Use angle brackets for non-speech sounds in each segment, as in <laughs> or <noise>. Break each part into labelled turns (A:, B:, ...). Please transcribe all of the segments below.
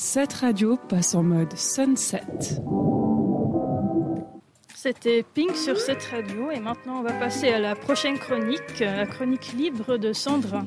A: Cette radio passe en mode sunset.
B: C'était Pink sur cette radio et maintenant on va passer à la prochaine chronique, la chronique libre de Sandra.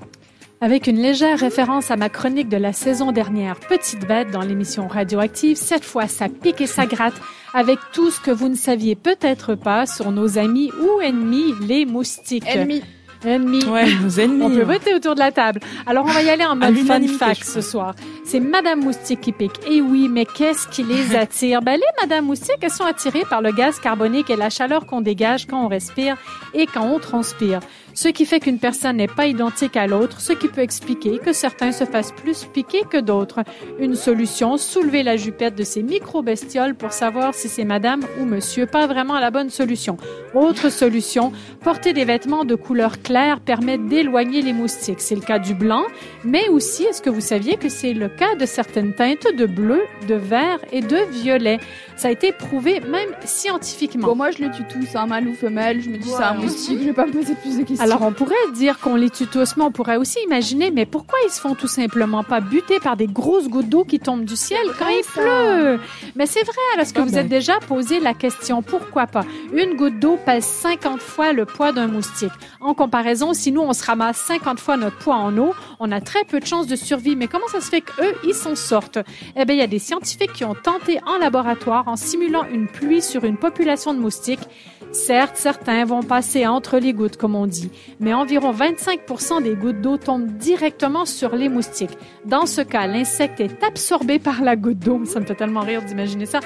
C: Avec une légère référence à ma chronique de la saison dernière, Petite bête dans l'émission Radioactive, cette fois ça pique et ça gratte avec tout ce que vous ne saviez peut-être pas sur nos amis ou ennemis, les moustiques.
D: Ennemis.
C: Ennemis.
A: Ouais, nos ennemis. <laughs>
C: On peut voter autour de la table. Alors, on va y aller en mode fun fact ce soir. C'est Madame Moustique qui pique. Et oui, mais qu'est-ce qui les <laughs> attire? Ben, les Madame Moustique, elles sont attirées par le gaz carbonique et la chaleur qu'on dégage quand on respire et quand on transpire. Ce qui fait qu'une personne n'est pas identique à l'autre, ce qui peut expliquer que certains se fassent plus piquer que d'autres. Une solution, soulever la jupette de ces micro-bestioles pour savoir si c'est madame ou monsieur. Pas vraiment la bonne solution. Autre solution, porter des vêtements de couleur claire permet d'éloigner les moustiques. C'est le cas du blanc, mais aussi, est-ce que vous saviez que c'est le cas de certaines teintes de bleu, de vert et de violet? Ça a été prouvé même scientifiquement.
D: Bon, moi, je les tue tous, un mâle ou femelle. Je me dis, c'est un moustique, je vais pas me poser plus de questions.
C: Alors on pourrait dire qu'on les tue tous, mais on pourrait aussi imaginer, mais pourquoi ils se font tout simplement pas buter par des grosses gouttes d'eau qui tombent du ciel quand il pleut? Mais c'est vrai, alors est-ce que vous êtes déjà posé la question, pourquoi pas? Une goutte d'eau pèse 50 fois le poids d'un moustique. En comparaison, si nous on se ramasse 50 fois notre poids en eau, on a très peu de chances de survie. Mais comment ça se fait qu'eux, ils s'en sortent? Eh bien, il y a des scientifiques qui ont tenté en laboratoire, en simulant une pluie sur une population de moustiques, Certes, certains vont passer entre les gouttes, comme on dit, mais environ 25% des gouttes d'eau tombent directement sur les moustiques. Dans ce cas, l'insecte est absorbé par la goutte d'eau. Ça me fait tellement rire d'imaginer ça.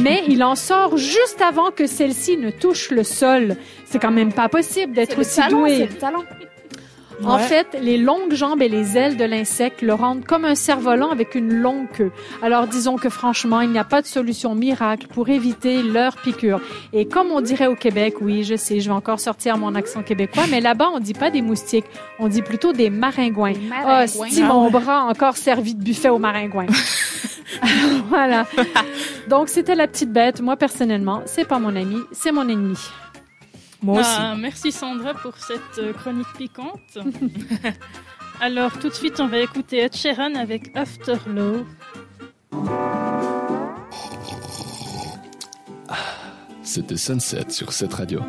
C: Mais <laughs> il en sort juste avant que celle-ci ne touche le sol. C'est quand même pas possible d'être aussi
D: talent,
C: doué.
D: c'est le talent.
C: En fait, les longues jambes et les ailes de l'insecte le rendent comme un cerf-volant avec une longue queue. Alors disons que franchement, il n'y a pas de solution miracle pour éviter leur piqûre. Et comme on dirait au Québec, oui, je sais, je vais encore sortir mon accent québécois, mais là-bas, on dit pas des moustiques, on dit plutôt des maringouins. Ah,
D: maringouins.
C: si mon bras encore servi de buffet aux maringouins. <laughs> Voilà. Donc, c'était la petite bête. Moi, personnellement, c'est pas mon ami, c'est mon ennemi.
A: Moi aussi.
B: Ah, merci Sandra pour cette euh, chronique piquante. <laughs> Alors tout de suite, on va écouter Ed Sheeran avec Afterglow.
E: C'était Sunset sur cette radio.